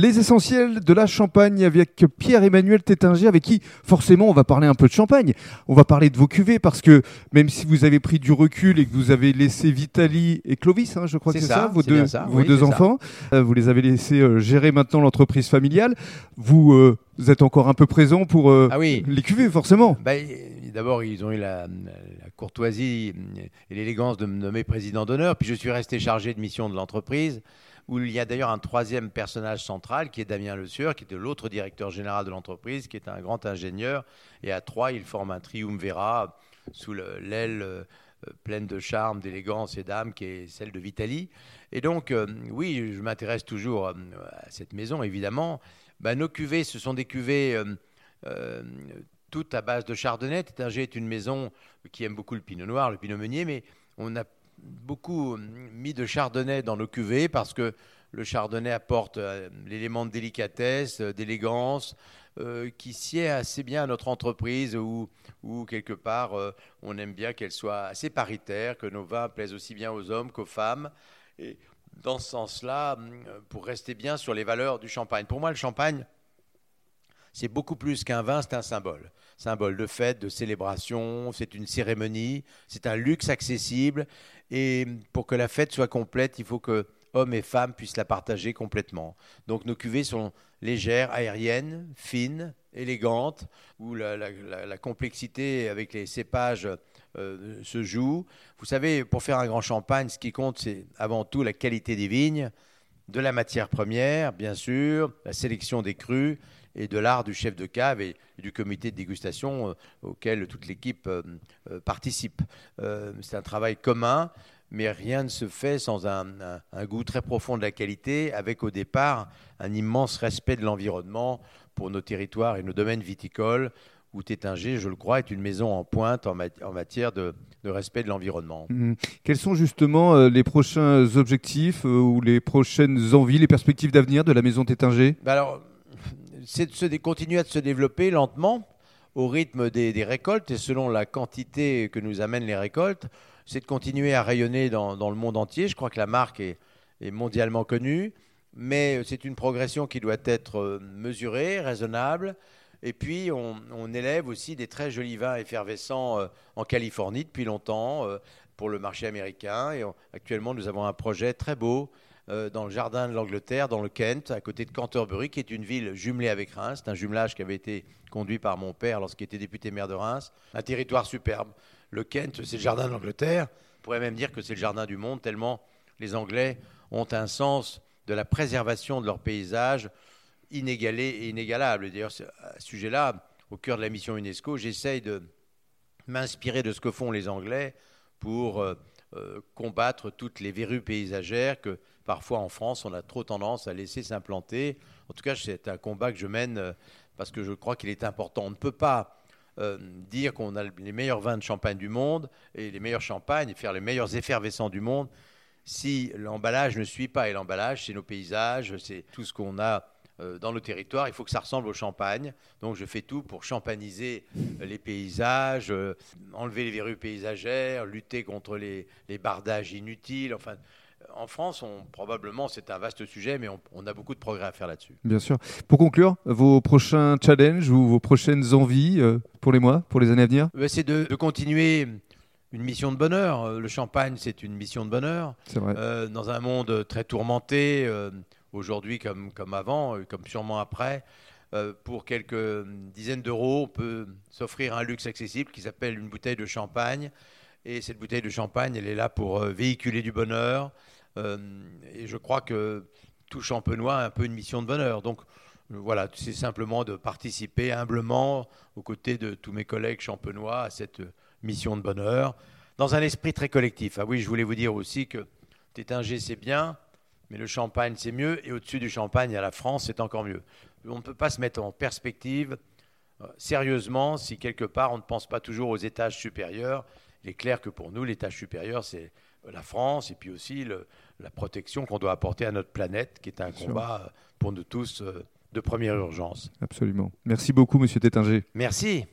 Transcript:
Les essentiels de la Champagne avec Pierre-Emmanuel Tétinger, avec qui forcément on va parler un peu de champagne. On va parler de vos cuvées parce que même si vous avez pris du recul et que vous avez laissé Vitali et Clovis, hein, je crois que c'est ça, vos deux, vos deux enfants, euh, vous les avez laissés euh, gérer maintenant l'entreprise familiale. Vous, euh, êtes encore un peu présent pour ah oui. les cuvées, forcément. Bah, d'abord, ils ont eu la, courtoisie et l'élégance de me nommer président d'honneur, puis je suis resté chargé de mission de l'entreprise où il y a d'ailleurs un troisième personnage central qui est Damien Le Sueur, qui était l'autre directeur général de l'entreprise, qui est un grand ingénieur. Et à trois, il forme un triumvirat sous l'aile euh, pleine de charme, d'élégance et d'âme qui est celle de Vitali. Et donc, euh, oui, je m'intéresse toujours euh, à cette maison, évidemment. Ben, nos cuvées, ce sont des cuvées toutes à base de chardonnay. Tétinger est une maison qui aime beaucoup le pinot noir, le pinot meunier, mais on a beaucoup euh, mis de chardonnay dans nos cuvées parce que le chardonnay apporte euh, l'élément de délicatesse, euh, d'élégance, qui sied assez bien à notre entreprise où, quelque part on aime bien qu'elle soit assez paritaire, que nos vins plaisent aussi bien aux hommes qu'aux femmes. Et dans ce sens-là, pour rester bien sur les valeurs du champagne. Pour moi, le champagne, c'est beaucoup plus qu'un vin, c'est un symbole. Symbole de fête, de célébration, c'est une cérémonie, c'est un luxe accessible et pour que la fête soit complète, il faut que hommes et femmes puissent la partager complètement. Donc nos cuvées sont légères, aériennes, fines, élégantes, où la, complexité avec les cépages euh, se joue. Vous savez, pour faire un grand champagne, ce qui compte, c'est avant tout la qualité des vignes, de la matière première, bien sûr, la sélection des crus et de l'art du chef de cave et, du comité de dégustation euh, auquel toute l'équipe euh, euh, participe. c'est un travail commun, mais rien ne se fait sans un, goût très profond de la qualité, avec au départ un immense respect de l'environnement pour nos territoires et nos domaines viticoles où Tétinger, je le crois, est une maison en pointe en, matière de, respect de l'environnement. Mmh. Quels sont justement les prochains objectifs ou les prochaines envies, les perspectives d'avenir de la maison Tétinger? Bah alors, c'est de continuer à se développer lentement au rythme des, récoltes et selon la quantité que nous amènent les récoltes, c'est de continuer à rayonner dans, le monde entier. Je crois que la marque est, mondialement connue, mais c'est une progression qui doit être euh, mesurée, raisonnable. Et puis, on, élève aussi des très jolis vins effervescents euh, en Californie depuis longtemps euh, pour le marché américain. Et actuellement, nous avons un projet très beau euh, dans le jardin de l'Angleterre, dans le Kent, à côté de Canterbury, qui est une ville jumelée avec Reims. C'est un jumelage qui avait été conduit par mon père lorsqu'il était député maire de Reims. Un territoire superbe. Le Kent, c'est le jardin de l'Angleterre. On pourrait même dire que c'est le jardin du monde, tellement les Anglais ont un sens de la préservation de leur paysage inégalé et inégalable. D'ailleurs, à ce sujet-là, au cœur de la mission UNESCO, j'essaye de m'inspirer de ce que font les Anglais pour euh, combattre toutes les verrues paysagères que parfois en France on a trop tendance à laisser s'implanter. En tout cas, c'est un combat que je mène euh, parce que je crois qu'il est important. On ne peut pas euh, dire qu'on a les meilleurs vins de champagne du monde et les meilleurs champagnes et faire les meilleurs effervescents du monde si l'emballage ne suit pas. Et l'emballage, c'est nos paysages, c'est tout ce qu'on a dans nos territoires, il faut que ça ressemble au champagne. Donc je fais tout pour champagniser les paysages, euh, enlever les verrues paysagères, lutter contre les, bardages inutiles. Enfin, en France, on, probablement, c'est un vaste sujet, mais on, a beaucoup de progrès à faire là-dessus. Bien sûr. Pour conclure, vos prochains challenges ou vos prochaines envies euh, pour les mois, pour les années à venir? C'est de, continuer une mission de bonheur. Le champagne, c'est une mission de bonheur. C'est vrai. dans un monde très tourmenté, aujourd'hui comme, comme avant, euh, comme sûrement après. Euh, pour quelques dizaines d'euros, on peut s'offrir un luxe accessible qui s'appelle une bouteille de champagne. Et cette bouteille de champagne, elle est là pour euh, véhiculer du bonheur. et je crois que tout champenois a un peu une mission de bonheur. Donc voilà, c'est simplement de participer humblement aux côtés de tous mes collègues champenois à cette mission de bonheur, dans un esprit très collectif. Ah oui, je voulais vous dire aussi que Tétinger, c'est bien, mais le champagne, c'est mieux. Et au-dessus du champagne, à la France, c'est encore mieux. On ne peut pas se mettre en perspective euh, sérieusement si quelque part on ne pense pas toujours aux étages supérieurs. Il est clair que pour nous, l'étage supérieur, c'est la France et puis aussi la protection qu'on doit apporter à notre planète, qui est un combat euh, pour nous tous euh, de première urgence. Absolument. Merci beaucoup, Monsieur Tétinger. Merci.